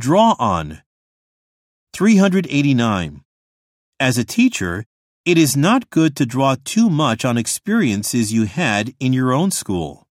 Draw on. 389. As a teacher, it is not good to draw too much on experiences you had in your own school.